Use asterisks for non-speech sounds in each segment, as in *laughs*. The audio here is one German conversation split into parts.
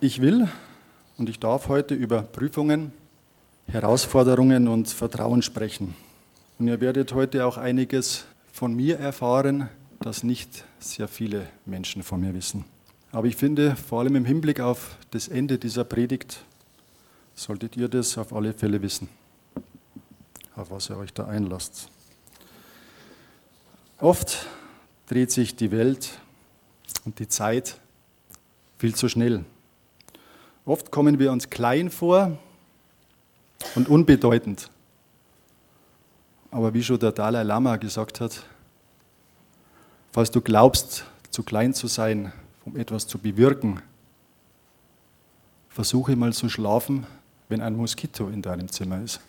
Ich will und ich darf heute über Prüfungen, Herausforderungen und Vertrauen sprechen. Und ihr werdet heute auch einiges von mir erfahren, das nicht sehr viele Menschen von mir wissen. Aber ich finde, vor allem im Hinblick auf das Ende dieser Predigt, solltet ihr das auf alle Fälle wissen, auf was ihr euch da einlasst. Oft dreht sich die Welt und die Zeit viel zu schnell. Oft kommen wir uns klein vor und unbedeutend. Aber wie schon der Dalai Lama gesagt hat, falls du glaubst, zu klein zu sein, um etwas zu bewirken, versuche mal zu schlafen, wenn ein Moskito in deinem Zimmer ist.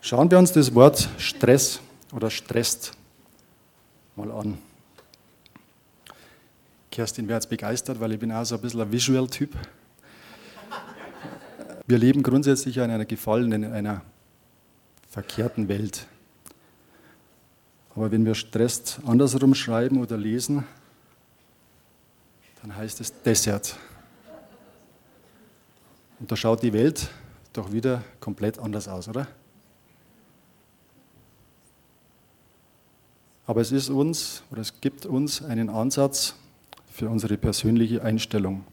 Schauen wir uns das Wort Stress oder stresst mal an. Kerstin wäre jetzt begeistert, weil ich bin auch so ein bisschen ein Visual-Typ. Wir leben grundsätzlich in einer gefallenen, in einer verkehrten Welt. Aber wenn wir stresst andersrum schreiben oder lesen, dann heißt es Desert. Und da schaut die Welt doch wieder komplett anders aus, oder? Aber es ist uns oder es gibt uns einen Ansatz für unsere persönliche Einstellung.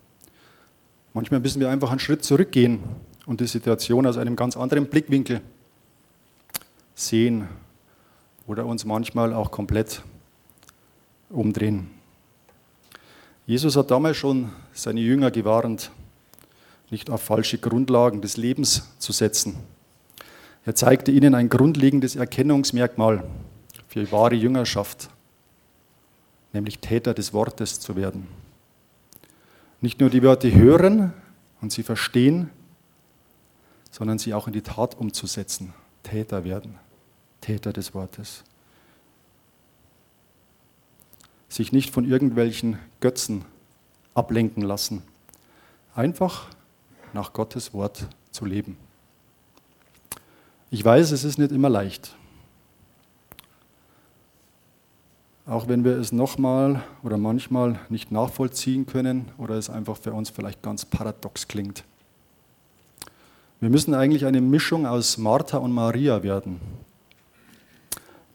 Manchmal müssen wir einfach einen Schritt zurückgehen und die Situation aus einem ganz anderen Blickwinkel sehen oder uns manchmal auch komplett umdrehen. Jesus hat damals schon seine Jünger gewarnt, nicht auf falsche Grundlagen des Lebens zu setzen. Er zeigte ihnen ein grundlegendes Erkennungsmerkmal für wahre Jüngerschaft, nämlich Täter des Wortes zu werden. Nicht nur die Worte hören und sie verstehen, sondern sie auch in die Tat umzusetzen, Täter werden, Täter des Wortes. Sich nicht von irgendwelchen Götzen ablenken lassen, einfach nach Gottes Wort zu leben. Ich weiß, es ist nicht immer leicht. Auch wenn wir es nochmal oder manchmal nicht nachvollziehen können oder es einfach für uns vielleicht ganz paradox klingt. Wir müssen eigentlich eine Mischung aus Martha und Maria werden.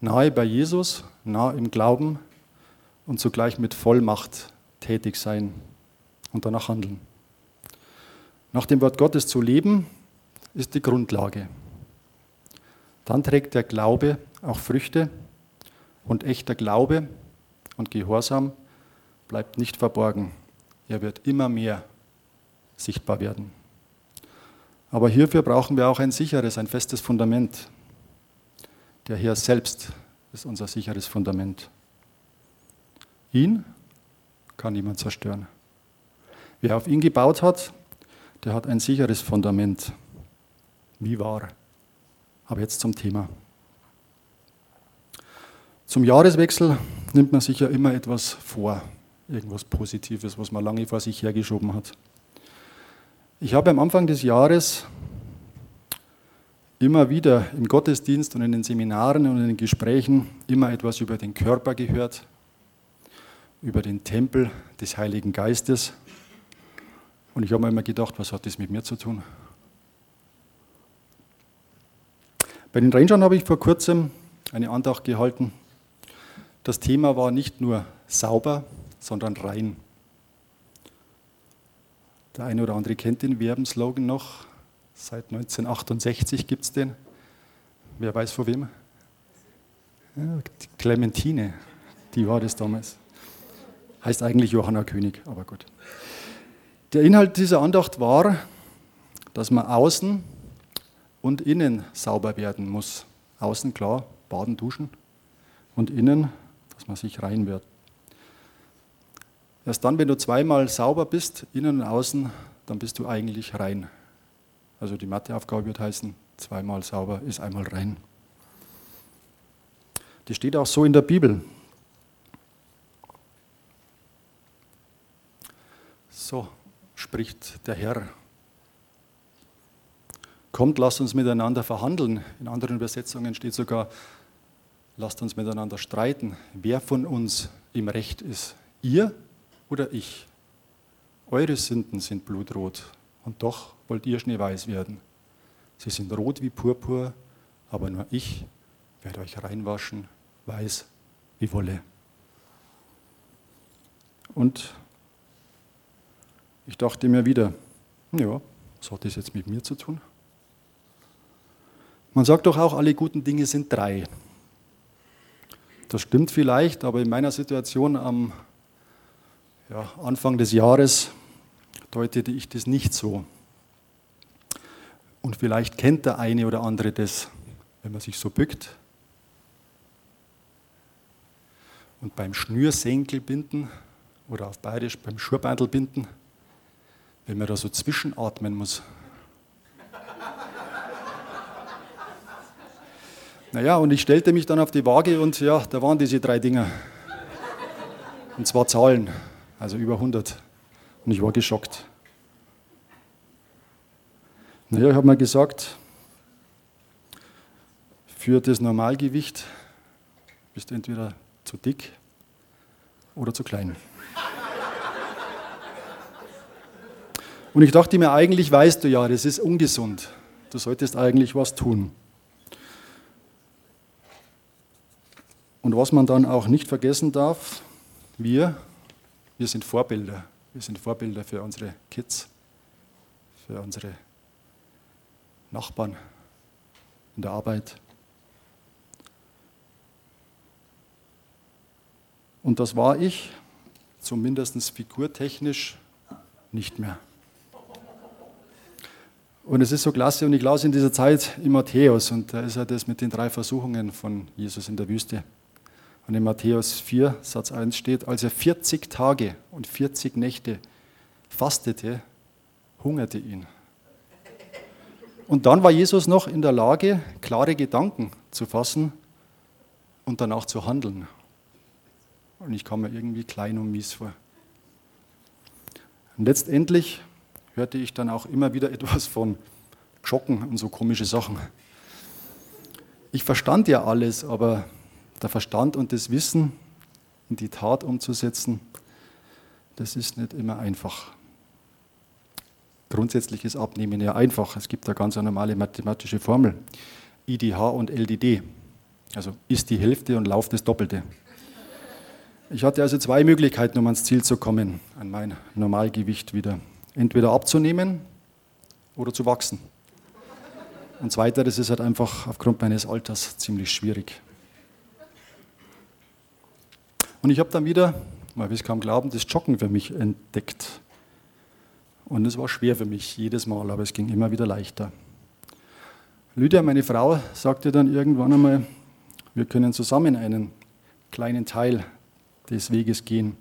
Nahe bei Jesus, nah im Glauben und zugleich mit Vollmacht tätig sein und danach handeln. Nach dem Wort Gottes zu leben, ist die Grundlage. Dann trägt der Glaube auch Früchte und echter Glaube und Gehorsam bleibt nicht verborgen. Er wird immer mehr sichtbar werden. Aber hierfür brauchen wir auch ein sicheres, ein festes Fundament. Der Herr selbst ist unser sicheres Fundament. Ihn kann niemand zerstören. Wer auf ihn gebaut hat, der hat ein sicheres Fundament. Wie wahr. Aber jetzt zum Thema. Zum Jahreswechsel nimmt man sich ja immer etwas vor, irgendwas Positives, was man lange vor sich hergeschoben hat. Ich habe am Anfang des Jahres immer wieder im Gottesdienst und in den Seminaren und in den Gesprächen immer etwas über den Körper gehört, über den Tempel des Heiligen Geistes. Und ich habe mir immer gedacht, was hat das mit mir zu tun? Bei den Rangern habe ich vor kurzem eine Andacht gehalten das Thema war nicht nur sauber, sondern rein. Der eine oder andere kennt den Werbenslogan noch. Seit 1968 gibt es den. Wer weiß vor wem? Ja, Clementine, die war das damals. Heißt eigentlich Johanna König, aber gut. Der Inhalt dieser Andacht war, dass man außen und innen sauber werden muss. Außen klar, baden, duschen und innen dass man sich rein wird. Erst dann, wenn du zweimal sauber bist, innen und außen, dann bist du eigentlich rein. Also die Matheaufgabe wird heißen, zweimal sauber ist einmal rein. Die steht auch so in der Bibel. So spricht der Herr. Kommt, lasst uns miteinander verhandeln. In anderen Übersetzungen steht sogar, lasst uns miteinander streiten, wer von uns im Recht ist, ihr oder ich. Eure Sünden sind blutrot und doch wollt ihr schneeweiß werden. Sie sind rot wie Purpur, aber nur ich werde euch reinwaschen, weiß wie Wolle. Und ich dachte mir wieder, ja, was hat das jetzt mit mir zu tun? Man sagt doch auch, alle guten Dinge sind drei. Das stimmt vielleicht, aber in meiner Situation am ja, Anfang des Jahres deutete ich das nicht so. Und vielleicht kennt der eine oder andere das, wenn man sich so bückt und beim Schnürsenkelbinden oder auf Bayerisch beim Schurbandelbinden, wenn man da so zwischenatmen muss. Naja, und ich stellte mich dann auf die Waage und ja, da waren diese drei Dinger. Und zwar Zahlen, also über 100. Und ich war geschockt. Naja, ich habe mir gesagt, für das Normalgewicht bist du entweder zu dick oder zu klein. Und ich dachte mir, eigentlich weißt du ja, das ist ungesund. Du solltest eigentlich was tun. Und was man dann auch nicht vergessen darf, wir, wir sind Vorbilder. Wir sind Vorbilder für unsere Kids, für unsere Nachbarn in der Arbeit. Und das war ich, zumindest figurtechnisch, nicht mehr. Und es ist so klasse, und ich lese in dieser Zeit in Matthäus, und da ist ja das mit den drei Versuchungen von Jesus in der Wüste. Und in Matthäus 4, Satz 1 steht, als er 40 Tage und 40 Nächte fastete, hungerte ihn. Und dann war Jesus noch in der Lage, klare Gedanken zu fassen und danach zu handeln. Und ich kam mir irgendwie klein und mies vor. Und letztendlich hörte ich dann auch immer wieder *laughs* etwas von Joggen und so komische Sachen. Ich verstand ja alles, aber der Verstand und das Wissen in die Tat umzusetzen, das ist nicht immer einfach. Grundsätzlich ist Abnehmen ja einfach. Es gibt da ganz eine normale mathematische Formel. IDH und LDD. Also ist die Hälfte und Lauf das Doppelte. Ich hatte also zwei Möglichkeiten, um ans Ziel zu kommen, an mein Normalgewicht wieder. Entweder abzunehmen oder zu wachsen. Und zweiteres ist halt einfach aufgrund meines Alters ziemlich schwierig. Und ich habe dann wieder, mal will es kaum glauben, das Joggen für mich entdeckt. Und es war schwer für mich jedes Mal, aber es ging immer wieder leichter. Lydia, meine Frau, sagte dann irgendwann einmal, wir können zusammen einen kleinen Teil des Weges gehen.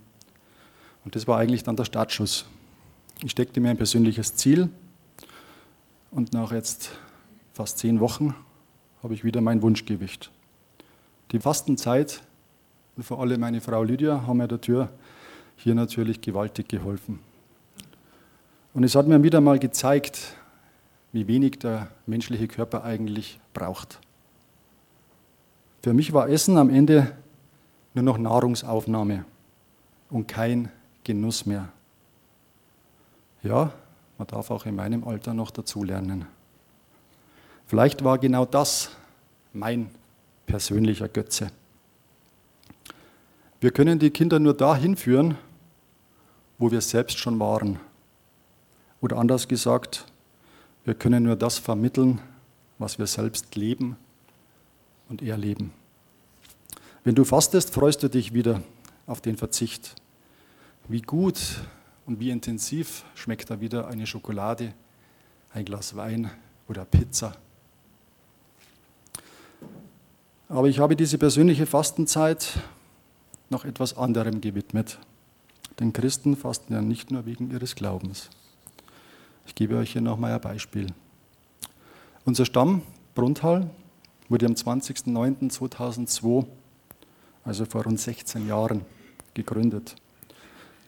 Und das war eigentlich dann der Startschuss. Ich steckte mir ein persönliches Ziel und nach jetzt fast zehn Wochen habe ich wieder mein Wunschgewicht. Die Fastenzeit und vor allem meine Frau Lydia haben mir der Tür hier natürlich gewaltig geholfen. Und es hat mir wieder mal gezeigt, wie wenig der menschliche Körper eigentlich braucht. Für mich war Essen am Ende nur noch Nahrungsaufnahme und kein Genuss mehr. Ja, man darf auch in meinem Alter noch dazulernen. Vielleicht war genau das mein persönlicher Götze. Wir können die Kinder nur dahin führen, wo wir selbst schon waren. Oder anders gesagt, wir können nur das vermitteln, was wir selbst leben und erleben. Wenn du fastest, freust du dich wieder auf den Verzicht. Wie gut und wie intensiv schmeckt da wieder eine Schokolade, ein Glas Wein oder Pizza. Aber ich habe diese persönliche Fastenzeit noch etwas anderem gewidmet. Denn Christen fasten ja nicht nur wegen ihres Glaubens. Ich gebe euch hier nochmal ein Beispiel. Unser Stamm Brunthal wurde am 20.09.2002, also vor rund 16 Jahren, gegründet.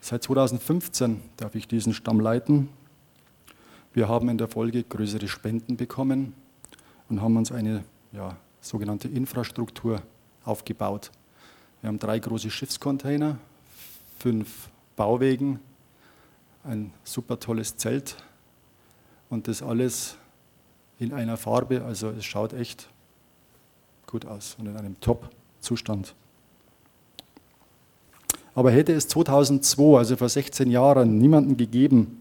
Seit 2015 darf ich diesen Stamm leiten. Wir haben in der Folge größere Spenden bekommen und haben uns eine ja, sogenannte Infrastruktur aufgebaut. Wir haben drei große Schiffscontainer, fünf Bauwegen, ein super tolles Zelt und das alles in einer Farbe, also es schaut echt gut aus und in einem Top-Zustand. Aber hätte es 2002, also vor 16 Jahren, niemanden gegeben,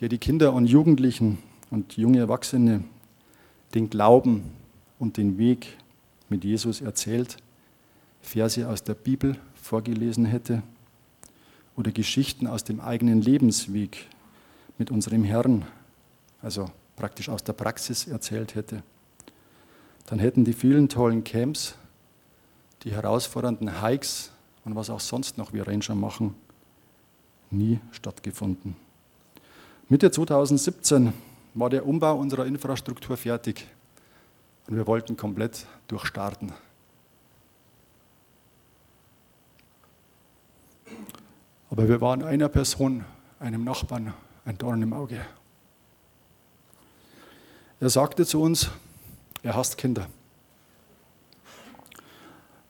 der die Kinder und Jugendlichen und junge Erwachsene den Glauben und den Weg mit Jesus erzählt, Verse aus der Bibel vorgelesen hätte oder Geschichten aus dem eigenen Lebensweg mit unserem Herrn, also praktisch aus der Praxis erzählt hätte, dann hätten die vielen tollen Camps, die herausfordernden Hikes und was auch sonst noch wir Ranger machen, nie stattgefunden. Mitte 2017 war der Umbau unserer Infrastruktur fertig und wir wollten komplett durchstarten. Aber wir waren einer Person, einem Nachbarn, ein Dorn im Auge. Er sagte zu uns, er hasst Kinder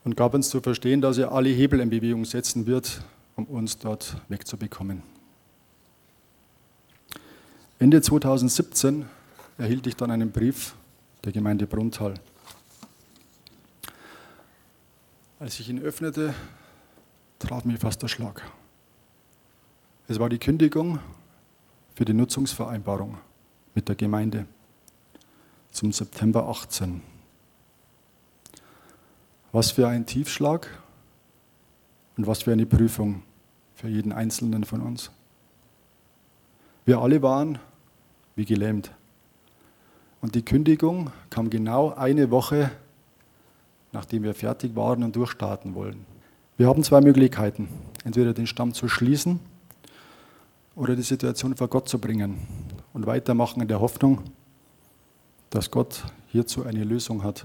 und gab uns zu verstehen, dass er alle Hebel in Bewegung setzen wird, um uns dort wegzubekommen. Ende 2017 erhielt ich dann einen Brief der Gemeinde Bruntal. Als ich ihn öffnete, traf mir fast der Schlag. Es war die Kündigung für die Nutzungsvereinbarung mit der Gemeinde zum September 18. Was für ein Tiefschlag und was für eine Prüfung für jeden Einzelnen von uns. Wir alle waren wie gelähmt. Und die Kündigung kam genau eine Woche, nachdem wir fertig waren und durchstarten wollen. Wir haben zwei Möglichkeiten. Entweder den Stamm zu schließen oder die Situation vor Gott zu bringen und weitermachen in der Hoffnung, dass Gott hierzu eine Lösung hat.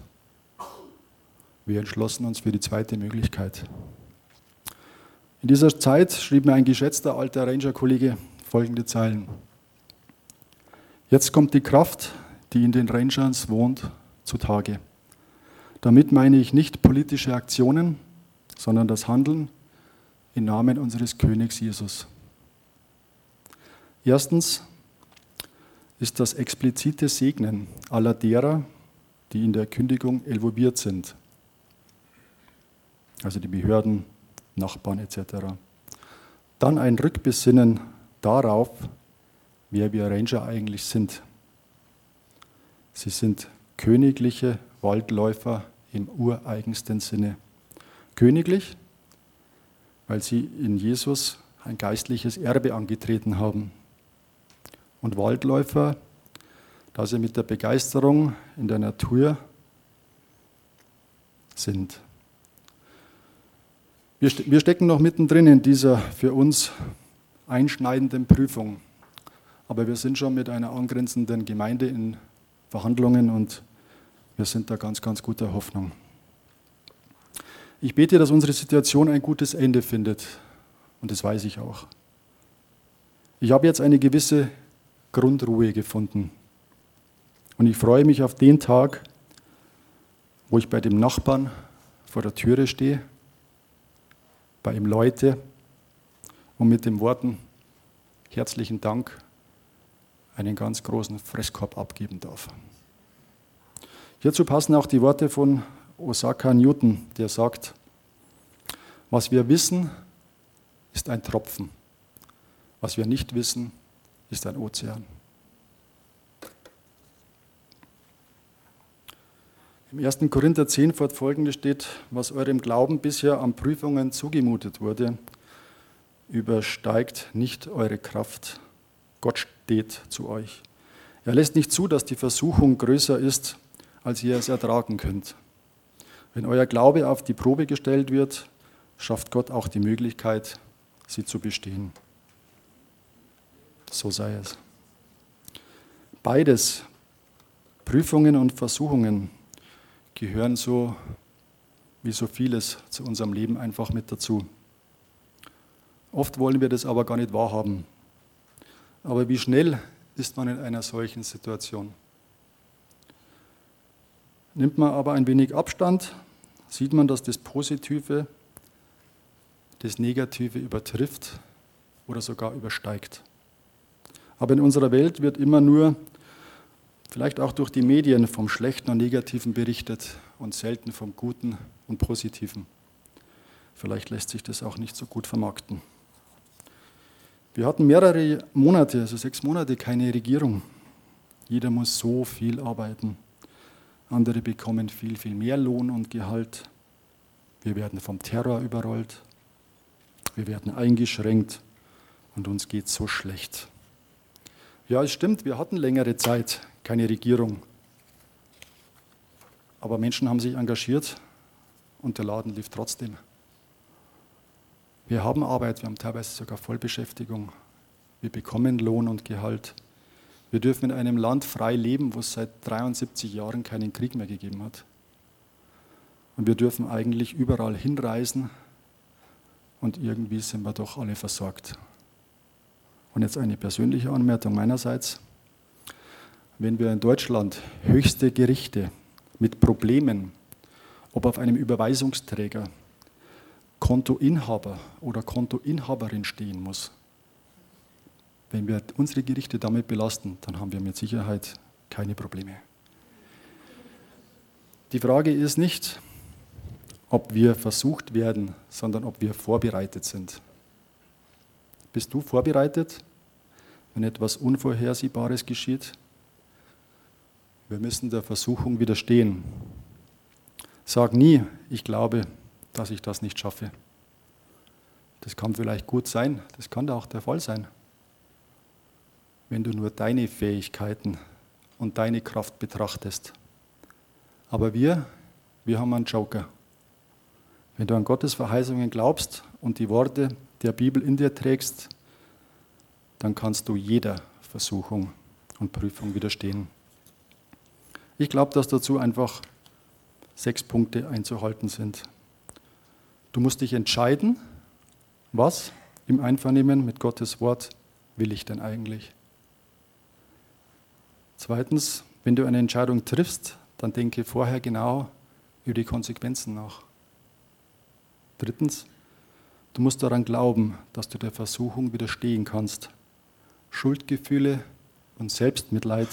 Wir entschlossen uns für die zweite Möglichkeit. In dieser Zeit schrieb mir ein geschätzter alter Ranger-Kollege folgende Zeilen. Jetzt kommt die Kraft, die in den Rangers wohnt, zutage. Damit meine ich nicht politische Aktionen, sondern das Handeln im Namen unseres Königs Jesus. Erstens ist das explizite Segnen aller derer, die in der Kündigung involviert sind also die Behörden, Nachbarn etc. Dann ein Rückbesinnen darauf, wer wir Ranger eigentlich sind. Sie sind königliche Waldläufer im ureigensten Sinne. Königlich, weil sie in Jesus ein geistliches Erbe angetreten haben. Und Waldläufer, da sie mit der Begeisterung in der Natur sind. Wir, wir stecken noch mittendrin in dieser für uns einschneidenden Prüfung. Aber wir sind schon mit einer angrenzenden Gemeinde in Verhandlungen und wir sind da ganz, ganz guter Hoffnung. Ich bete, dass unsere Situation ein gutes Ende findet und das weiß ich auch. Ich habe jetzt eine gewisse Grundruhe gefunden und ich freue mich auf den Tag, wo ich bei dem Nachbarn vor der Türe stehe bei ihm Leute und mit den Worten herzlichen Dank einen ganz großen Fresskorb abgeben darf. Hierzu passen auch die Worte von Osaka Newton, der sagt, was wir wissen, ist ein Tropfen. Was wir nicht wissen, ist ein Ozean. Im 1. Korinther 10 fortfolgende steht, was eurem Glauben bisher an Prüfungen zugemutet wurde, übersteigt nicht eure Kraft. Gott steht zu euch. Er lässt nicht zu, dass die Versuchung größer ist, als ihr es ertragen könnt. Wenn euer Glaube auf die Probe gestellt wird, schafft Gott auch die Möglichkeit, sie zu bestehen. So sei es. Beides, Prüfungen und Versuchungen, gehören so wie so vieles zu unserem Leben einfach mit dazu. Oft wollen wir das aber gar nicht wahrhaben. Aber wie schnell ist man in einer solchen Situation? Nimmt man aber ein wenig Abstand, sieht man, dass das Positive das Negative übertrifft oder sogar übersteigt. Aber in unserer Welt wird immer nur, vielleicht auch durch die Medien, vom Schlechten und Negativen berichtet und selten vom Guten und Positiven. Vielleicht lässt sich das auch nicht so gut vermarkten. Wir hatten mehrere Monate, also sechs Monate, keine Regierung. Jeder muss so viel arbeiten. Andere bekommen viel, viel mehr Lohn und Gehalt. Wir werden vom Terror überrollt. Wir werden eingeschränkt und uns geht so schlecht. Ja, es stimmt, wir hatten längere Zeit keine Regierung. Aber Menschen haben sich engagiert und der Laden lief trotzdem. Wir haben Arbeit, wir haben teilweise sogar Vollbeschäftigung. Wir bekommen Lohn und Gehalt. Wir dürfen in einem Land frei leben, wo es seit 73 Jahren keinen Krieg mehr gegeben hat. Und wir dürfen eigentlich überall hinreisen und irgendwie sind wir doch alle versorgt. Und jetzt eine persönliche Anmerkung meinerseits. Wenn wir in Deutschland höchste Gerichte mit Problemen, ob auf einem Überweisungsträger, Kontoinhaber oder Kontoinhaberin stehen muss, wenn wir unsere Gerichte damit belasten, dann haben wir mit Sicherheit keine Probleme. Die Frage ist nicht, ob wir versucht werden, sondern ob wir vorbereitet sind. Bist du vorbereitet, wenn etwas Unvorhersehbares geschieht? Wir müssen der Versuchung widerstehen. Sag nie, ich glaube, dass ich das nicht schaffe. Das kann vielleicht gut sein, das kann auch der Fall sein. Wenn du nur deine Fähigkeiten und deine Kraft betrachtest. Aber wir, wir haben einen Joker. Wenn du an Gottes Verheißungen glaubst und die Worte der Bibel in dir trägst, dann kannst du jeder Versuchung und Prüfung widerstehen. Ich glaube, dass dazu einfach sechs Punkte einzuhalten sind. Du musst dich entscheiden, was im Einvernehmen mit Gottes Wort will ich denn eigentlich? Zweitens, wenn du eine Entscheidung triffst, dann denke vorher genau über die Konsequenzen nach. Drittens, du musst daran glauben, dass du der Versuchung widerstehen kannst. Schuldgefühle und Selbstmitleid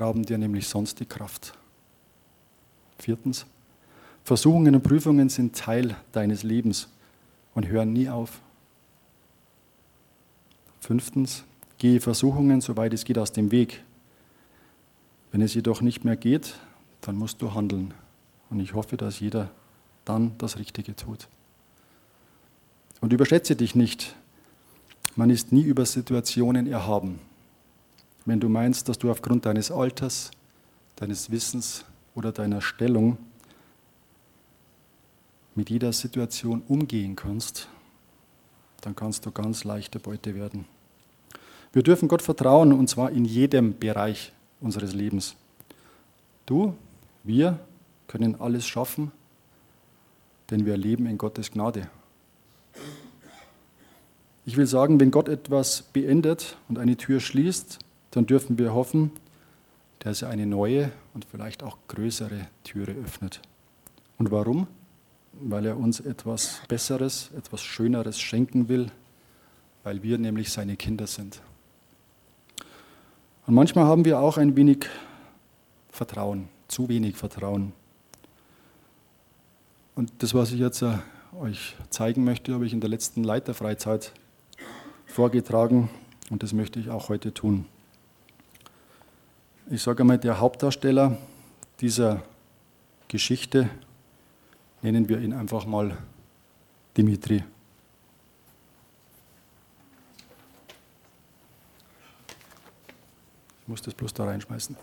rauben dir nämlich sonst die Kraft. Viertens, Versuchungen und Prüfungen sind Teil deines Lebens und hören nie auf. Fünftens, gehe Versuchungen, soweit es geht, aus dem Weg. Wenn es jedoch nicht mehr geht, dann musst du handeln. Und ich hoffe, dass jeder dann das Richtige tut. Und überschätze dich nicht. Man ist nie über Situationen erhaben. Wenn du meinst, dass du aufgrund deines Alters, deines Wissens oder deiner Stellung mit jeder Situation umgehen kannst, dann kannst du ganz leichte Beute werden. Wir dürfen Gott vertrauen und zwar in jedem Bereich unseres Lebens. Du, wir können alles schaffen, denn wir leben in Gottes Gnade. Ich will sagen, wenn Gott etwas beendet und eine Tür schließt, dann dürfen wir hoffen, dass er eine neue und vielleicht auch größere Türe öffnet. Und warum? Weil er uns etwas Besseres, etwas Schöneres schenken will, weil wir nämlich seine Kinder sind. Und manchmal haben wir auch ein wenig Vertrauen, zu wenig Vertrauen. Und das, was ich jetzt äh, euch zeigen möchte, habe ich in der letzten Leiterfreizeit vorgetragen und das möchte ich auch heute tun. Ich sage einmal, der Hauptdarsteller dieser Geschichte, nennen wir ihn einfach mal Dimitri. Ich muss das bloß da reinschmeißen.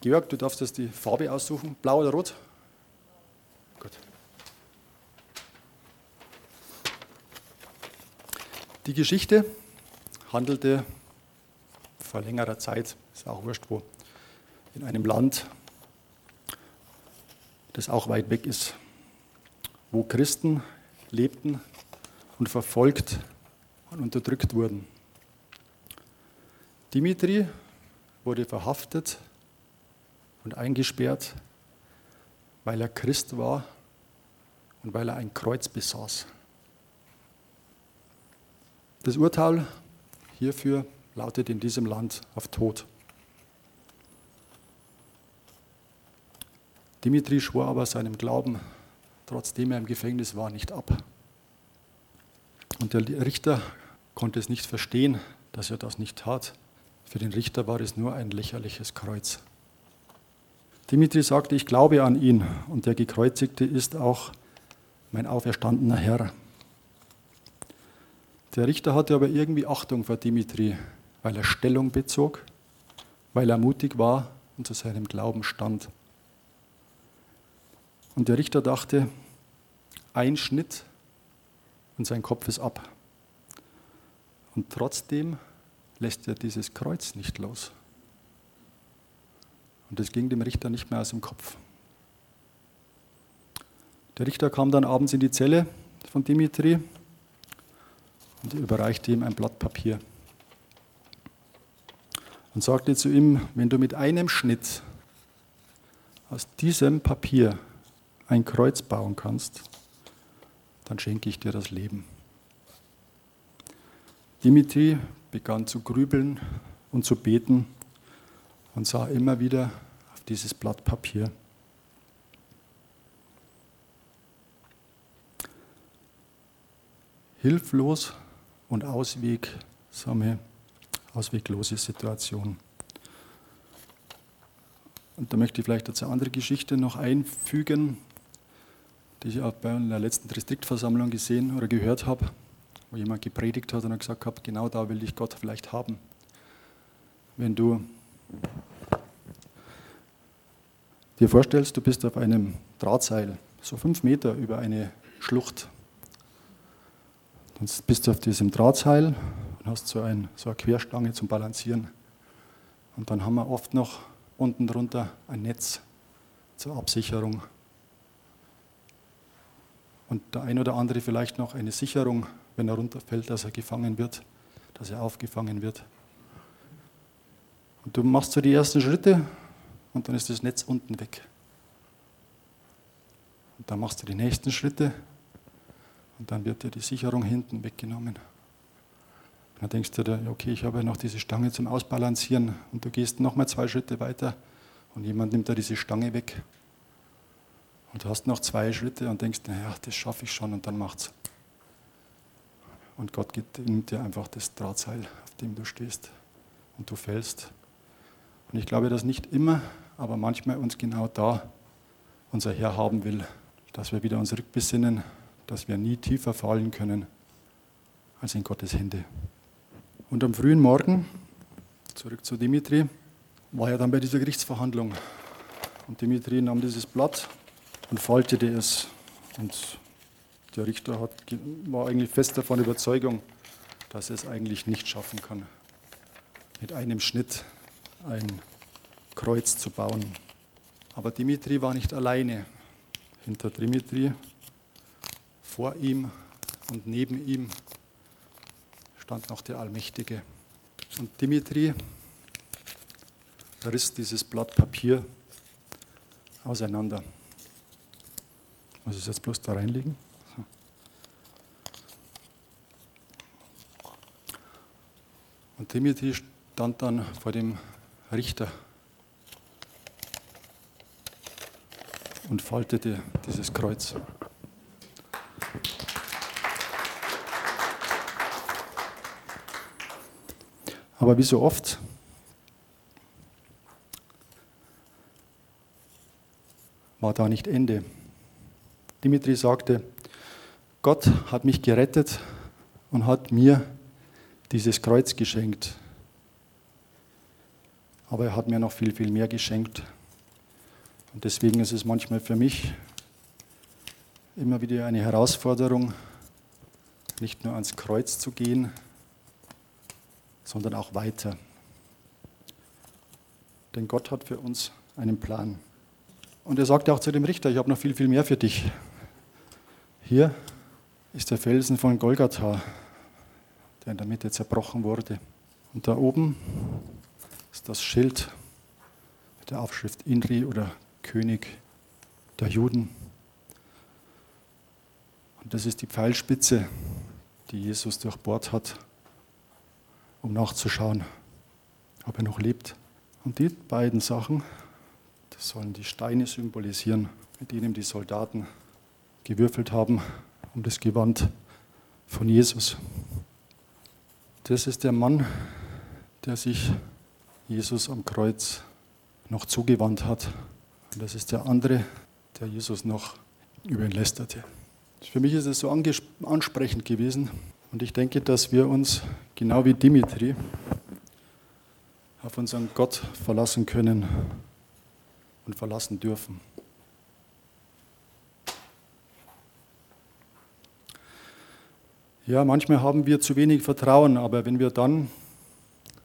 Georg, du darfst jetzt die Farbe aussuchen, blau oder rot? Die Geschichte handelte vor längerer Zeit, ist auch wurscht wo, in einem Land, das auch weit weg ist, wo Christen lebten und verfolgt und unterdrückt wurden. Dimitri wurde verhaftet und eingesperrt, weil er Christ war und weil er ein Kreuz besaß. Das Urteil hierfür lautet in diesem Land auf Tod. Dimitri schwor aber seinem Glauben, trotzdem er im Gefängnis war, nicht ab. Und der Richter konnte es nicht verstehen, dass er das nicht tat. Für den Richter war es nur ein lächerliches Kreuz. Dimitri sagte, ich glaube an ihn und der Gekreuzigte ist auch mein auferstandener Herr. Der Richter hatte aber irgendwie Achtung vor Dimitri, weil er Stellung bezog, weil er mutig war und zu seinem Glauben stand. Und der Richter dachte, ein Schnitt und sein Kopf ist ab. Und trotzdem lässt er dieses Kreuz nicht los. Und es ging dem Richter nicht mehr aus dem Kopf. Der Richter kam dann abends in die Zelle von Dimitri und überreichte ihm ein Blatt Papier und sagte zu ihm, wenn du mit einem Schnitt aus diesem Papier ein Kreuz bauen kannst, dann schenke ich dir das Leben. Dimitri begann zu grübeln und zu beten und sah immer wieder auf dieses Blatt Papier. Hilflos und auswegsame, ausweglose Situation. Und da möchte ich vielleicht dazu eine andere Geschichte noch einfügen, die ich auch bei der letzten Distriktversammlung gesehen oder gehört habe wo jemand gepredigt hat und gesagt hat, genau da will ich Gott vielleicht haben. Wenn du dir vorstellst, du bist auf einem Drahtseil, so fünf Meter über eine Schlucht. Dann bist du auf diesem Drahtseil und hast so, ein, so eine Querstange zum Balancieren. Und dann haben wir oft noch unten drunter ein Netz zur Absicherung. Und der ein oder andere vielleicht noch eine Sicherung wenn er runterfällt, dass er gefangen wird, dass er aufgefangen wird. Und du machst so die ersten Schritte und dann ist das Netz unten weg. Und dann machst du die nächsten Schritte und dann wird dir die Sicherung hinten weggenommen. Und dann denkst du dir, okay, ich habe ja noch diese Stange zum Ausbalancieren und du gehst nochmal zwei Schritte weiter und jemand nimmt da diese Stange weg. Und du hast noch zwei Schritte und denkst, naja, das schaffe ich schon und dann macht's. Und Gott gibt dir einfach das Drahtseil, auf dem du stehst und du fällst. Und ich glaube, dass nicht immer, aber manchmal uns genau da unser Herr haben will, dass wir wieder uns rückbesinnen, dass wir nie tiefer fallen können als in Gottes Hände. Und am frühen Morgen, zurück zu Dimitri, war er dann bei dieser Gerichtsverhandlung. Und Dimitri nahm dieses Blatt und faltete es und der Richter hat, war eigentlich fest davon Überzeugung, dass er es eigentlich nicht schaffen kann, mit einem Schnitt ein Kreuz zu bauen. Aber Dimitri war nicht alleine. Hinter Dimitri, vor ihm und neben ihm stand noch der Allmächtige. Und Dimitri riss dieses Blatt Papier auseinander. Muss ich es jetzt bloß da reinlegen? Und Timothy stand dann vor dem Richter und faltete dieses Kreuz. Aber wie so oft war da nicht Ende. Dimitri sagte, Gott hat mich gerettet und hat mir dieses Kreuz geschenkt. Aber er hat mir noch viel, viel mehr geschenkt. Und deswegen ist es manchmal für mich immer wieder eine Herausforderung, nicht nur ans Kreuz zu gehen, sondern auch weiter. Denn Gott hat für uns einen Plan. Und er sagte auch zu dem Richter, ich habe noch viel, viel mehr für dich. Hier ist der Felsen von Golgatha der in der Mitte zerbrochen wurde. Und da oben ist das Schild mit der Aufschrift Inri oder König der Juden. Und das ist die Pfeilspitze, die Jesus durchbohrt hat um nachzuschauen, ob er noch lebt. Und die beiden Sachen, das sollen die Steine symbolisieren, mit denen die Soldaten gewürfelt haben um das Gewand von Jesus. Das ist der Mann, der sich Jesus am Kreuz noch zugewandt hat. Und das ist der andere, der Jesus noch über ihn lästerte. Für mich ist es so ansprechend gewesen und ich denke, dass wir uns genau wie Dimitri auf unseren Gott verlassen können und verlassen dürfen. Ja, manchmal haben wir zu wenig Vertrauen, aber wenn wir dann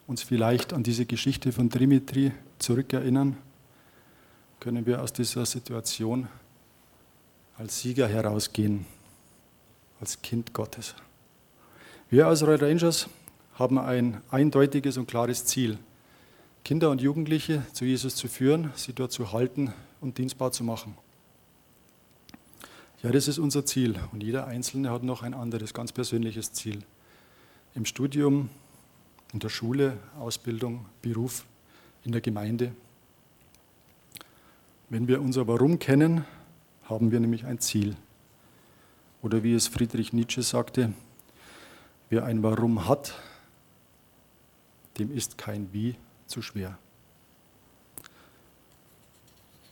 uns vielleicht an diese Geschichte von Dimitri zurückerinnern, können wir aus dieser Situation als Sieger herausgehen, als Kind Gottes. Wir als Royal Rangers haben ein eindeutiges und klares Ziel, Kinder und Jugendliche zu Jesus zu führen, sie dort zu halten und dienstbar zu machen. Ja, das ist unser Ziel und jeder Einzelne hat noch ein anderes, ganz persönliches Ziel. Im Studium, in der Schule, Ausbildung, Beruf, in der Gemeinde. Wenn wir unser Warum kennen, haben wir nämlich ein Ziel. Oder wie es Friedrich Nietzsche sagte, wer ein Warum hat, dem ist kein Wie zu schwer.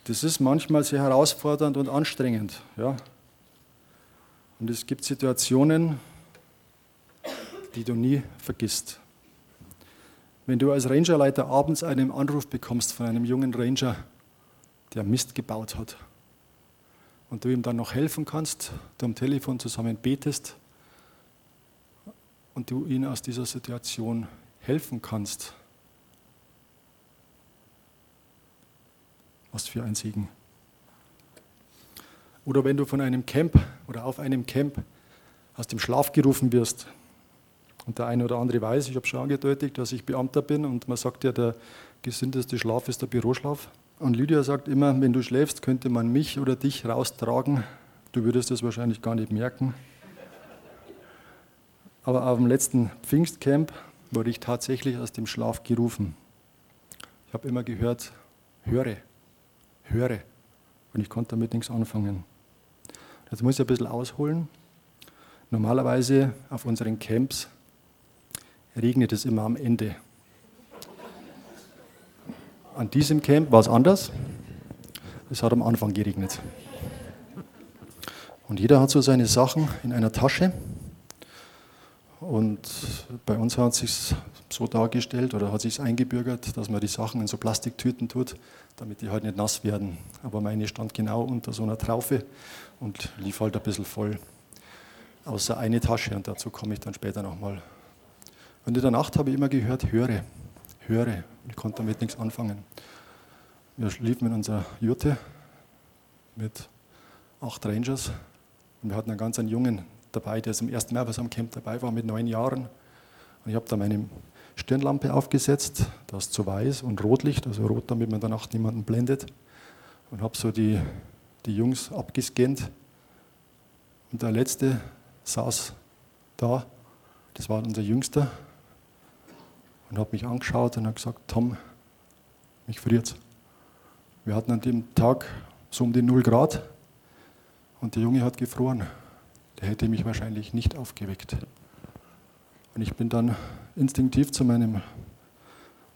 Das ist manchmal sehr herausfordernd und anstrengend. Ja? Und es gibt Situationen, die du nie vergisst. Wenn du als Rangerleiter abends einen Anruf bekommst von einem jungen Ranger, der Mist gebaut hat, und du ihm dann noch helfen kannst, du am Telefon zusammen betest und du ihm aus dieser Situation helfen kannst, was für ein Segen. Oder wenn du von einem Camp oder auf einem Camp aus dem Schlaf gerufen wirst. Und der eine oder andere weiß, ich habe schon angedeutet, dass ich Beamter bin und man sagt ja, der gesündeste Schlaf ist der Büroschlaf. Und Lydia sagt immer, wenn du schläfst, könnte man mich oder dich raustragen. Du würdest das wahrscheinlich gar nicht merken. Aber auf dem letzten Pfingstcamp wurde ich tatsächlich aus dem Schlaf gerufen. Ich habe immer gehört, höre, höre. Und ich konnte damit nichts anfangen. Jetzt muss ich ein bisschen ausholen. Normalerweise auf unseren Camps regnet es immer am Ende. An diesem Camp war es anders. Es hat am Anfang geregnet. Und jeder hat so seine Sachen in einer Tasche. Und bei uns hat es sich so dargestellt oder hat sich eingebürgert, dass man die Sachen in so Plastiktüten tut, damit die halt nicht nass werden. Aber meine stand genau unter so einer Traufe und lief halt ein bisschen voll. Außer eine Tasche und dazu komme ich dann später nochmal. Und in der Nacht habe ich immer gehört, höre, höre. Ich konnte damit nichts anfangen. Wir liefen in unserer Jurte mit acht Rangers und wir hatten einen ganz einen Jungen dabei, der zum ersten Mal bei so einem Camp dabei war, mit neun Jahren. Und ich habe da meine Stirnlampe aufgesetzt, das zu weiß und Rotlicht, also rot, damit man Nacht niemanden blendet. Und habe so die die Jungs abgescannt. Und der letzte saß da, das war unser Jüngster, und hat mich angeschaut und hat gesagt, Tom, mich friert's. Wir hatten an dem Tag so um die 0 Grad und der Junge hat gefroren. Der hätte mich wahrscheinlich nicht aufgeweckt. Und ich bin dann instinktiv zu meinem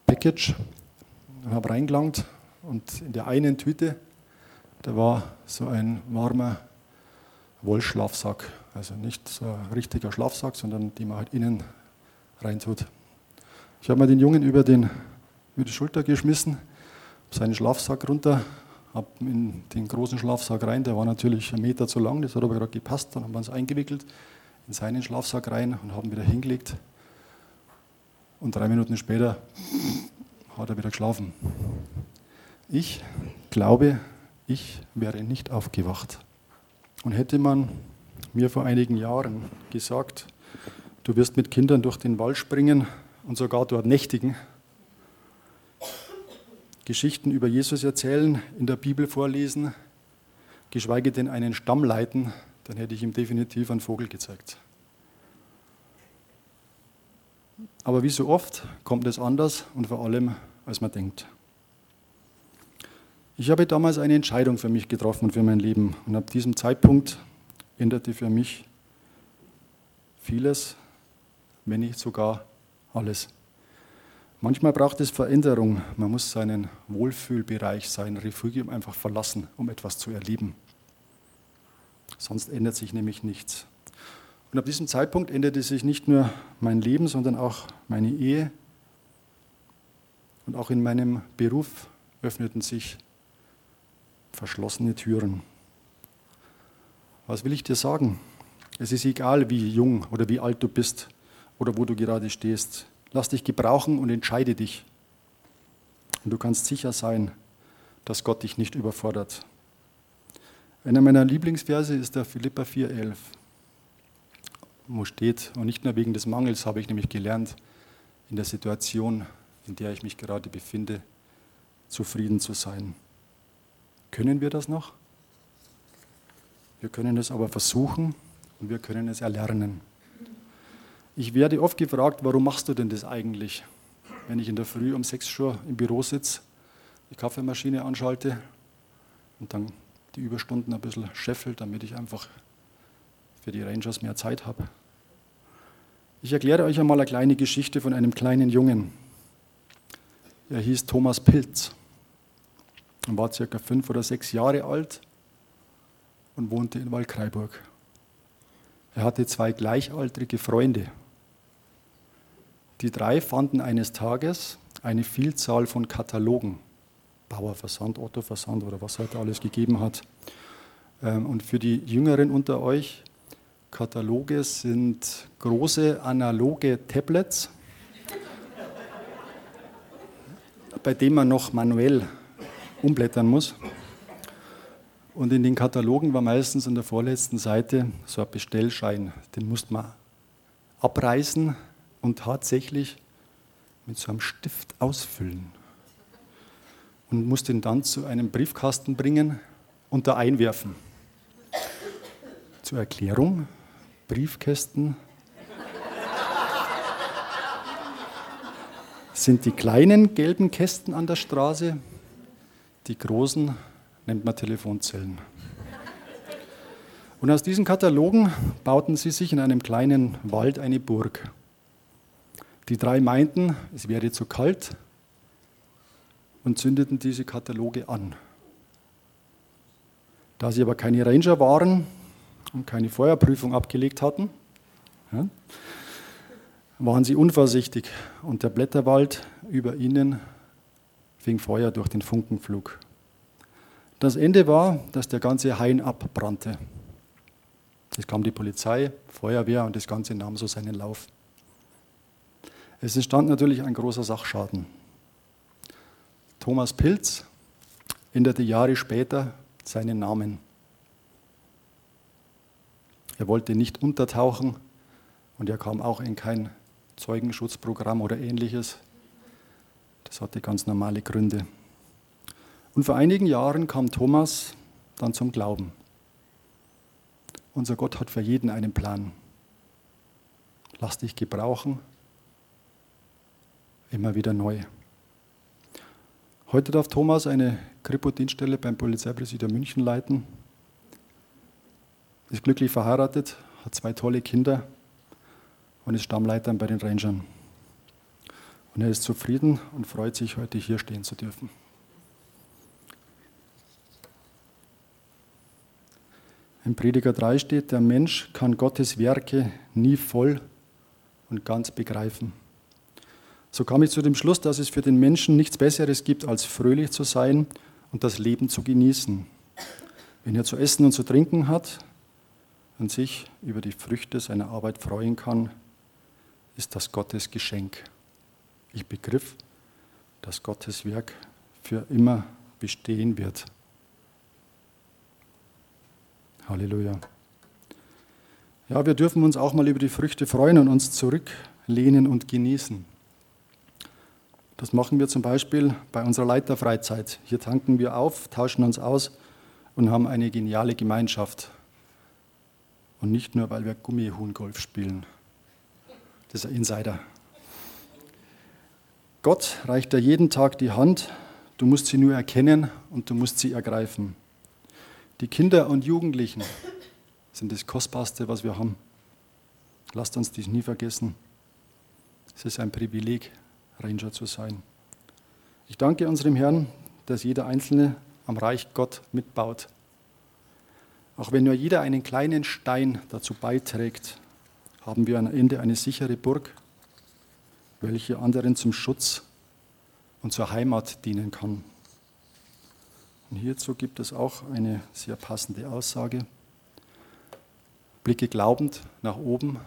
Package und habe reingelangt und in der einen Tüte da war so ein warmer Wollschlafsack. Also nicht so ein richtiger Schlafsack, sondern die man halt innen reintut. Ich habe mir den Jungen über, den, über die Schulter geschmissen, seinen Schlafsack runter, habe in den großen Schlafsack rein, der war natürlich einen Meter zu lang, das hat aber gerade gepasst, dann haben wir uns eingewickelt in seinen Schlafsack rein und haben wieder hingelegt. Und drei Minuten später hat er wieder geschlafen. Ich glaube, ich wäre nicht aufgewacht. Und hätte man mir vor einigen Jahren gesagt, du wirst mit Kindern durch den Wald springen und sogar dort nächtigen, Geschichten über Jesus erzählen, in der Bibel vorlesen, geschweige denn einen Stamm leiten, dann hätte ich ihm definitiv einen Vogel gezeigt. Aber wie so oft kommt es anders und vor allem, als man denkt. Ich habe damals eine Entscheidung für mich getroffen für mein Leben und ab diesem Zeitpunkt änderte für mich vieles, wenn nicht sogar alles. Manchmal braucht es Veränderung. Man muss seinen Wohlfühlbereich, sein Refugium einfach verlassen, um etwas zu erleben. Sonst ändert sich nämlich nichts. Und ab diesem Zeitpunkt änderte sich nicht nur mein Leben, sondern auch meine Ehe. Und auch in meinem Beruf öffneten sich verschlossene Türen. Was will ich dir sagen? Es ist egal, wie jung oder wie alt du bist oder wo du gerade stehst. Lass dich gebrauchen und entscheide dich. Und du kannst sicher sein, dass Gott dich nicht überfordert. Einer meiner Lieblingsverse ist der Philippa 4,11, wo steht, und nicht nur wegen des Mangels habe ich nämlich gelernt, in der Situation, in der ich mich gerade befinde, zufrieden zu sein. Können wir das noch? Wir können es aber versuchen und wir können es erlernen. Ich werde oft gefragt, warum machst du denn das eigentlich? Wenn ich in der Früh um 6 Uhr im Büro sitze, die Kaffeemaschine anschalte und dann die Überstunden ein bisschen scheffel, damit ich einfach für die Rangers mehr Zeit habe. Ich erkläre euch einmal eine kleine Geschichte von einem kleinen Jungen. Er hieß Thomas Pilz und war circa fünf oder sechs Jahre alt und wohnte in Waldkraiburg. Er hatte zwei gleichaltrige Freunde. Die drei fanden eines Tages eine Vielzahl von Katalogen, Bauerversand, Ottoversand oder was heute alles gegeben hat. Ähm, und für die Jüngeren unter euch, Kataloge sind große analoge Tablets, bei denen man noch manuell umblättern muss. Und in den Katalogen war meistens an der vorletzten Seite so ein Bestellschein. Den musste man abreißen und tatsächlich mit so einem Stift ausfüllen. Und musste ihn dann zu einem Briefkasten bringen und da einwerfen. Zur Erklärung, Briefkästen sind die kleinen gelben Kästen an der Straße, die großen nennt man Telefonzellen. Und aus diesen Katalogen bauten sie sich in einem kleinen Wald eine Burg. Die drei meinten, es wäre zu kalt und zündeten diese Kataloge an. Da sie aber keine Ranger waren und keine Feuerprüfung abgelegt hatten, waren sie unvorsichtig und der Blätterwald über ihnen fing Feuer durch den Funkenflug. Das Ende war, dass der ganze Hain abbrannte. Es kam die Polizei, Feuerwehr und das Ganze nahm so seinen Lauf. Es entstand natürlich ein großer Sachschaden. Thomas Pilz änderte Jahre später seinen Namen. Er wollte nicht untertauchen und er kam auch in kein Zeugenschutzprogramm oder ähnliches. Das hatte ganz normale Gründe. Und vor einigen Jahren kam Thomas dann zum Glauben. Unser Gott hat für jeden einen Plan. Lass dich gebrauchen, immer wieder neu. Heute darf Thomas eine Kripo-Dienststelle beim Polizeipräsidium München leiten, ist glücklich verheiratet, hat zwei tolle Kinder und ist Stammleiter bei den Rangern. Und er ist zufrieden und freut sich, heute hier stehen zu dürfen. Im Prediger 3 steht, der Mensch kann Gottes Werke nie voll und ganz begreifen. So kam ich zu dem Schluss, dass es für den Menschen nichts Besseres gibt, als fröhlich zu sein und das Leben zu genießen. Wenn er zu essen und zu trinken hat und sich über die Früchte seiner Arbeit freuen kann, ist das Gottes Geschenk. Ich begriff, dass Gottes Werk für immer bestehen wird. Halleluja. Ja, wir dürfen uns auch mal über die Früchte freuen und uns zurücklehnen und genießen. Das machen wir zum Beispiel bei unserer Leiterfreizeit. Hier tanken wir auf, tauschen uns aus und haben eine geniale Gemeinschaft. Und nicht nur, weil wir Gummihuhn-Golf spielen. Das ist ein Insider. Gott reicht dir jeden Tag die Hand, du musst sie nur erkennen und du musst sie ergreifen. Die Kinder und Jugendlichen sind das Kostbarste, was wir haben. Lasst uns dies nie vergessen. Es ist ein Privileg, Ranger zu sein. Ich danke unserem Herrn, dass jeder Einzelne am Reich Gott mitbaut. Auch wenn nur jeder einen kleinen Stein dazu beiträgt, haben wir am Ende eine sichere Burg, welche anderen zum Schutz und zur Heimat dienen kann. Und hierzu gibt es auch eine sehr passende Aussage. Blicke glaubend nach oben,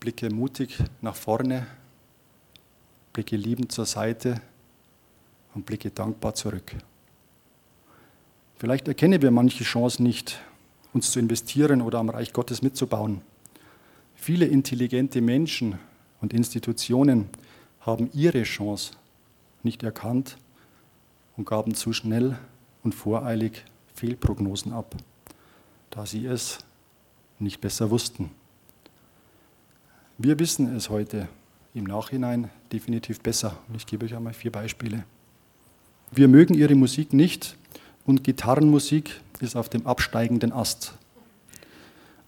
blicke mutig nach vorne, blicke liebend zur Seite und blicke dankbar zurück. Vielleicht erkennen wir manche Chance nicht, uns zu investieren oder am Reich Gottes mitzubauen. Viele intelligente Menschen und Institutionen haben ihre Chance nicht erkannt und gaben zu schnell und voreilig Fehlprognosen ab, da sie es nicht besser wussten. Wir wissen es heute im Nachhinein definitiv besser. Und ich gebe euch einmal vier Beispiele. Wir mögen ihre Musik nicht und Gitarrenmusik ist auf dem absteigenden Ast.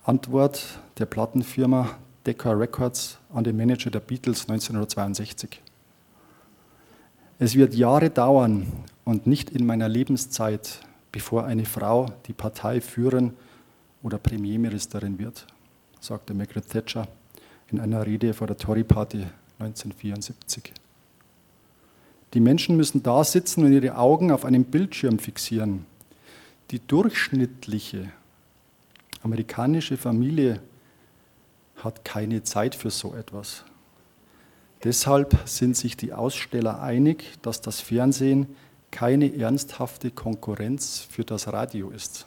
Antwort der Plattenfirma Decca Records an den Manager der Beatles 1962. Es wird Jahre dauern und nicht in meiner Lebenszeit, bevor eine Frau die Partei führen oder Premierministerin wird, sagte Margaret Thatcher in einer Rede vor der Tory-Party 1974. Die Menschen müssen da sitzen und ihre Augen auf einem Bildschirm fixieren. Die durchschnittliche amerikanische Familie hat keine Zeit für so etwas. Deshalb sind sich die Aussteller einig, dass das Fernsehen keine ernsthafte Konkurrenz für das Radio ist.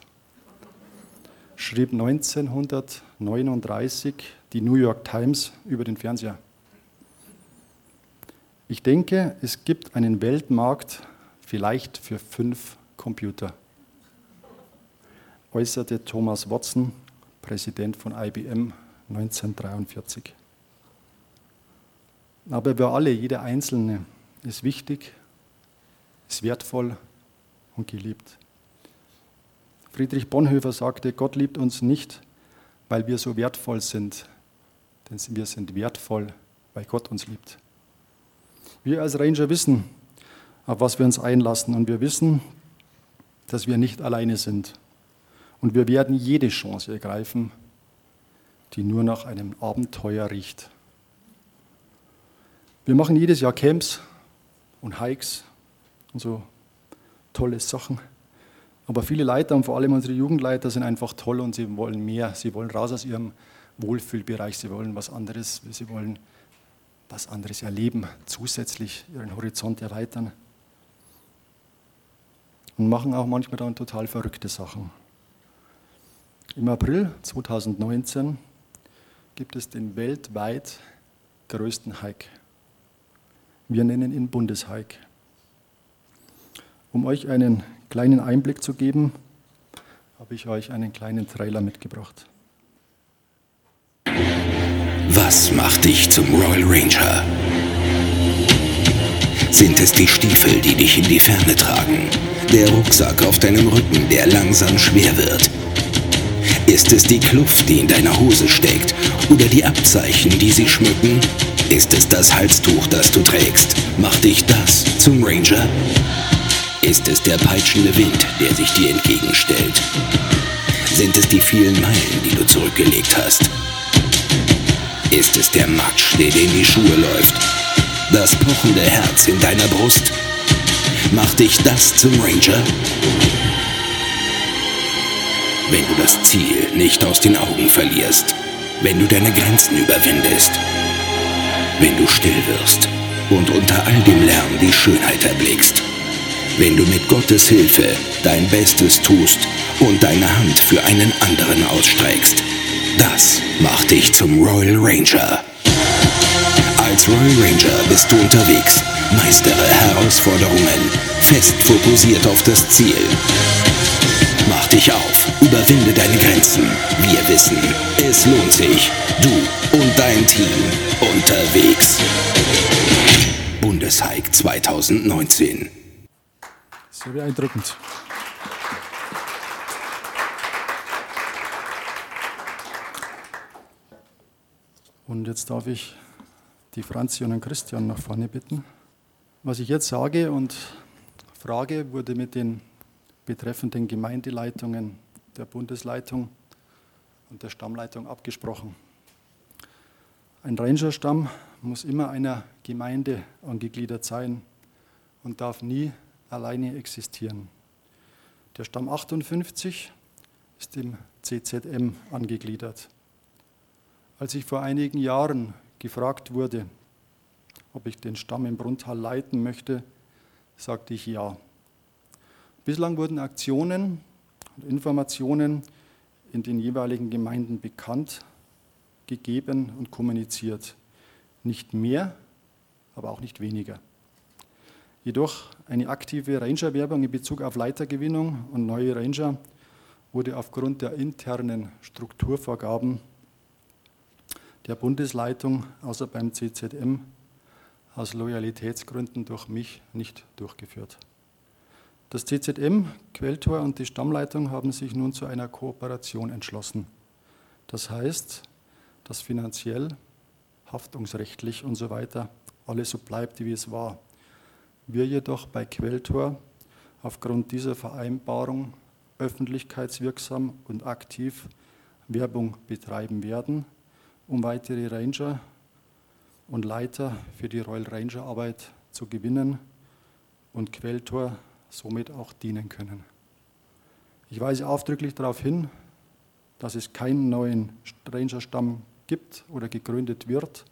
Schrieb 1939 die New York Times über den Fernseher. Ich denke, es gibt einen Weltmarkt vielleicht für fünf Computer, äußerte Thomas Watson, Präsident von IBM 1943. Aber wir alle, jeder Einzelne, ist wichtig, ist wertvoll und geliebt. Friedrich Bonhoeffer sagte, Gott liebt uns nicht, weil wir so wertvoll sind, denn wir sind wertvoll, weil Gott uns liebt. Wir als Ranger wissen, auf was wir uns einlassen und wir wissen, dass wir nicht alleine sind. Und wir werden jede Chance ergreifen, die nur nach einem Abenteuer riecht. Wir machen jedes Jahr Camps und Hikes und so tolle Sachen. Aber viele Leiter und vor allem unsere Jugendleiter sind einfach toll und sie wollen mehr. Sie wollen raus aus ihrem Wohlfühlbereich, sie wollen was anderes, sie wollen was anderes erleben, zusätzlich ihren Horizont erweitern. Und machen auch manchmal dann total verrückte Sachen. Im April 2019 gibt es den weltweit größten Hike. Wir nennen ihn Bundeshike. Um euch einen kleinen Einblick zu geben, habe ich euch einen kleinen Trailer mitgebracht. Was macht dich zum Royal Ranger? Sind es die Stiefel, die dich in die Ferne tragen? Der Rucksack auf deinem Rücken, der langsam schwer wird? Ist es die Kluft, die in deiner Hose steckt? Oder die Abzeichen, die sie schmücken? Ist es das Halstuch, das du trägst? Macht dich das zum Ranger? Ist es der peitschende Wind, der sich dir entgegenstellt? Sind es die vielen Meilen, die du zurückgelegt hast? Ist es der Matsch, der dir in die Schuhe läuft? Das pochende Herz in deiner Brust? Macht dich das zum Ranger? wenn du das Ziel nicht aus den Augen verlierst, wenn du deine Grenzen überwindest, wenn du still wirst und unter all dem Lärm die Schönheit erblickst, wenn du mit Gottes Hilfe dein Bestes tust und deine Hand für einen anderen ausstreckst. Das macht dich zum Royal Ranger. Als Royal Ranger bist du unterwegs, meistere Herausforderungen, fest fokussiert auf das Ziel. Mach dich auf, überwinde deine Grenzen. Wir wissen, es lohnt sich. Du und dein Team unterwegs. Landeshike 2019. Sehr beeindruckend. Und jetzt darf ich die Franzi und den Christian nach vorne bitten. Was ich jetzt sage und frage, wurde mit den betreffenden Gemeindeleitungen der Bundesleitung und der Stammleitung abgesprochen. Ein Rangerstamm muss immer einer Gemeinde angegliedert sein und darf nie alleine existieren. Der Stamm 58 ist im CZM angegliedert. Als ich vor einigen Jahren gefragt wurde, ob ich den Stamm im Brunntal leiten möchte, sagte ich ja. Bislang wurden Aktionen und Informationen in den jeweiligen Gemeinden bekannt, gegeben und kommuniziert. Nicht mehr, aber auch nicht weniger. Jedoch eine aktive Ranger-Werbung in Bezug auf Leitergewinnung und neue Ranger wurde aufgrund der internen Strukturvorgaben der Bundesleitung, außer beim CZM, aus Loyalitätsgründen durch mich nicht durchgeführt. Das CZM, Quelltor und die Stammleitung haben sich nun zu einer Kooperation entschlossen. Das heißt, dass finanziell, haftungsrechtlich und so weiter alles so bleibt, wie es war. Wir jedoch bei Quelltor aufgrund dieser Vereinbarung öffentlichkeitswirksam und aktiv Werbung betreiben werden um weitere Ranger und Leiter für die Royal Ranger Arbeit zu gewinnen und Quelltor somit auch dienen können. Ich weise aufdrücklich darauf hin, dass es keinen neuen Ranger-Stamm gibt oder gegründet wird,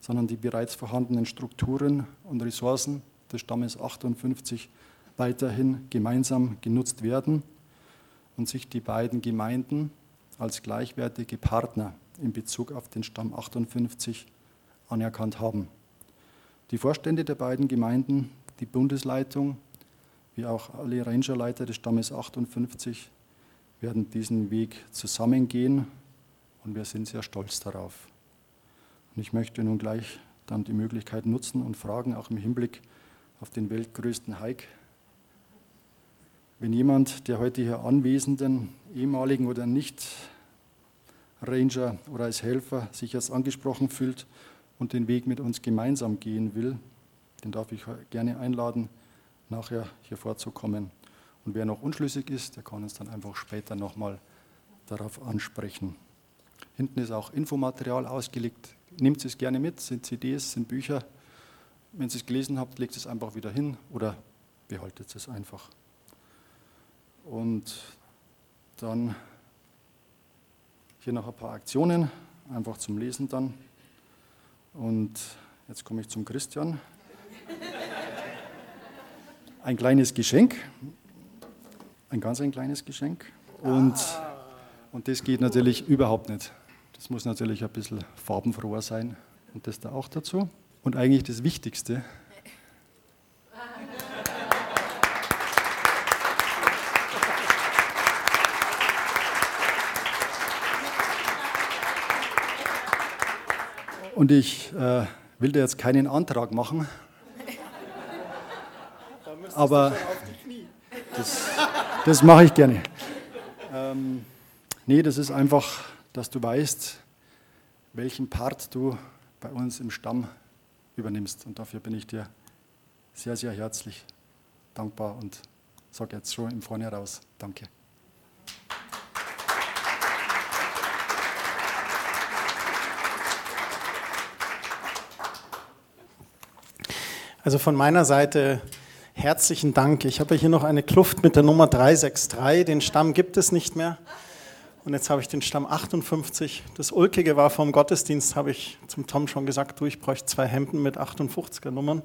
sondern die bereits vorhandenen Strukturen und Ressourcen des Stammes 58 weiterhin gemeinsam genutzt werden und sich die beiden Gemeinden als gleichwertige Partner in Bezug auf den Stamm 58 anerkannt haben. Die Vorstände der beiden Gemeinden, die Bundesleitung, wie auch alle Rangerleiter des Stammes 58 werden diesen Weg zusammengehen und wir sind sehr stolz darauf. Und ich möchte nun gleich dann die Möglichkeit nutzen und fragen, auch im Hinblick auf den weltgrößten Hike, wenn jemand der heute hier anwesenden, ehemaligen oder nicht Ranger oder als Helfer sich als angesprochen fühlt und den Weg mit uns gemeinsam gehen will, den darf ich gerne einladen, nachher hier vorzukommen. Und wer noch unschlüssig ist, der kann uns dann einfach später nochmal darauf ansprechen. Hinten ist auch Infomaterial ausgelegt. Nehmt es gerne mit, sind CDs, sind Bücher. Wenn ihr es gelesen habt, legt es einfach wieder hin oder behaltet es einfach. Und dann hier noch ein paar Aktionen, einfach zum Lesen dann. Und jetzt komme ich zum Christian. Ein kleines Geschenk, ein ganz ein kleines Geschenk. Und, und das geht natürlich überhaupt nicht. Das muss natürlich ein bisschen farbenfroher sein und das da auch dazu. Und eigentlich das Wichtigste, Und ich äh, will dir jetzt keinen Antrag machen. aber das, das mache ich gerne. Ähm, nee, das ist einfach, dass du weißt, welchen Part du bei uns im Stamm übernimmst. Und dafür bin ich dir sehr, sehr herzlich dankbar und sage jetzt schon im Vorne raus, danke. Also von meiner Seite herzlichen Dank. Ich habe hier noch eine Kluft mit der Nummer 363. Den Stamm gibt es nicht mehr. Und jetzt habe ich den Stamm 58. Das Ulkige war vom Gottesdienst, habe ich zum Tom schon gesagt, du, ich bräuchte zwei Hemden mit 58er Nummern.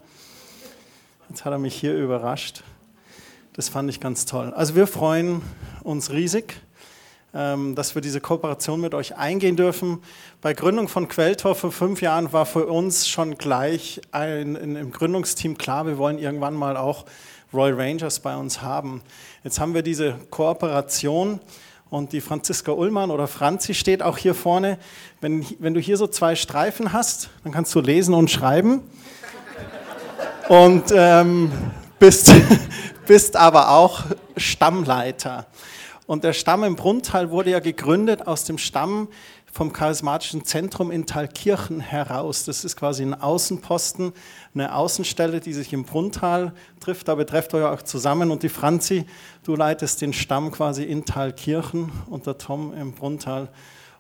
Jetzt hat er mich hier überrascht. Das fand ich ganz toll. Also wir freuen uns riesig. Ähm, dass wir diese Kooperation mit euch eingehen dürfen. Bei Gründung von Quelltor vor fünf Jahren war für uns schon gleich ein, in, im Gründungsteam klar, wir wollen irgendwann mal auch Royal Rangers bei uns haben. Jetzt haben wir diese Kooperation und die Franziska Ullmann oder Franzi steht auch hier vorne. Wenn, wenn du hier so zwei Streifen hast, dann kannst du lesen und schreiben. und ähm, bist, *laughs* bist aber auch Stammleiter. Und der Stamm im Brunntal wurde ja gegründet aus dem Stamm vom charismatischen Zentrum in Thalkirchen heraus. Das ist quasi ein Außenposten, eine Außenstelle, die sich im Brunntal trifft. Da betrefft euch auch zusammen. Und die Franzi, du leitest den Stamm quasi in Thalkirchen und der Tom im Brunntal.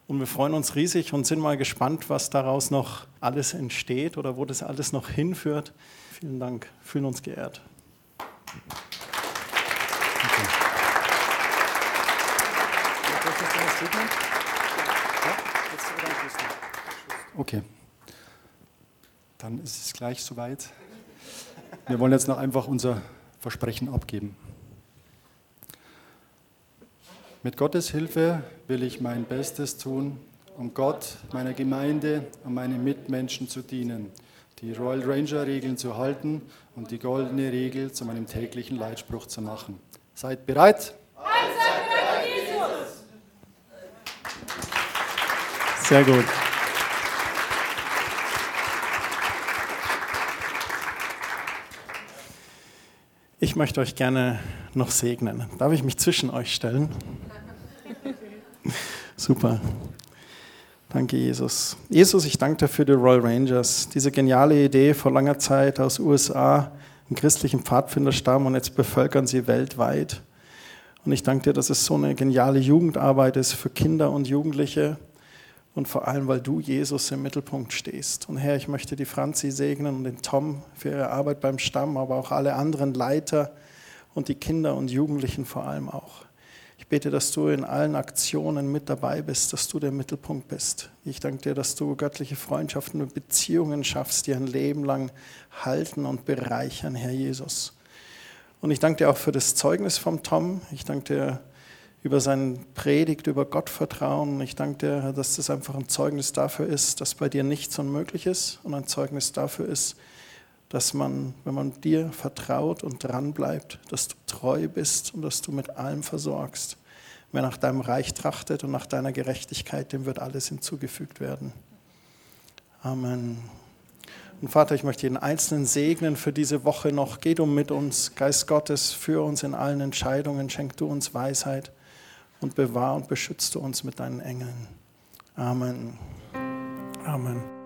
Und wir freuen uns riesig und sind mal gespannt, was daraus noch alles entsteht oder wo das alles noch hinführt. Vielen Dank, fühlen uns geehrt. Okay, dann ist es gleich soweit. Wir wollen jetzt noch einfach unser Versprechen abgeben. Mit Gottes Hilfe will ich mein Bestes tun, um Gott, meiner Gemeinde und meinen Mitmenschen zu dienen, die Royal Ranger Regeln zu halten und die goldene Regel zu meinem täglichen Leitspruch zu machen. Seid bereit? Sehr gut. Ich möchte euch gerne noch segnen. Darf ich mich zwischen euch stellen? *laughs* Super. Danke, Jesus. Jesus, ich danke dir für die Royal Rangers. Diese geniale Idee vor langer Zeit aus USA, im christlichen Pfadfinderstamm und jetzt bevölkern sie weltweit. Und ich danke dir, dass es so eine geniale Jugendarbeit ist für Kinder und Jugendliche und vor allem, weil du, Jesus, im Mittelpunkt stehst. Und Herr, ich möchte die Franzi segnen und den Tom für ihre Arbeit beim Stamm, aber auch alle anderen Leiter und die Kinder und Jugendlichen vor allem auch. Ich bete, dass du in allen Aktionen mit dabei bist, dass du der Mittelpunkt bist. Ich danke dir, dass du göttliche Freundschaften und Beziehungen schaffst, die ein Leben lang halten und bereichern, Herr Jesus. Und ich danke dir auch für das Zeugnis vom Tom. Ich danke dir über seine Predigt, über Gottvertrauen. Ich danke dir, dass das einfach ein Zeugnis dafür ist, dass bei dir nichts unmöglich ist und ein Zeugnis dafür ist, dass man, wenn man dir vertraut und dran bleibt, dass du treu bist und dass du mit allem versorgst. Wer nach deinem Reich trachtet und nach deiner Gerechtigkeit, dem wird alles hinzugefügt werden. Amen. Und Vater, ich möchte jeden Einzelnen segnen für diese Woche noch. Geh du mit uns, Geist Gottes, für uns in allen Entscheidungen. Schenk du uns Weisheit und bewahr und beschütze uns mit deinen Engeln. Amen. Amen.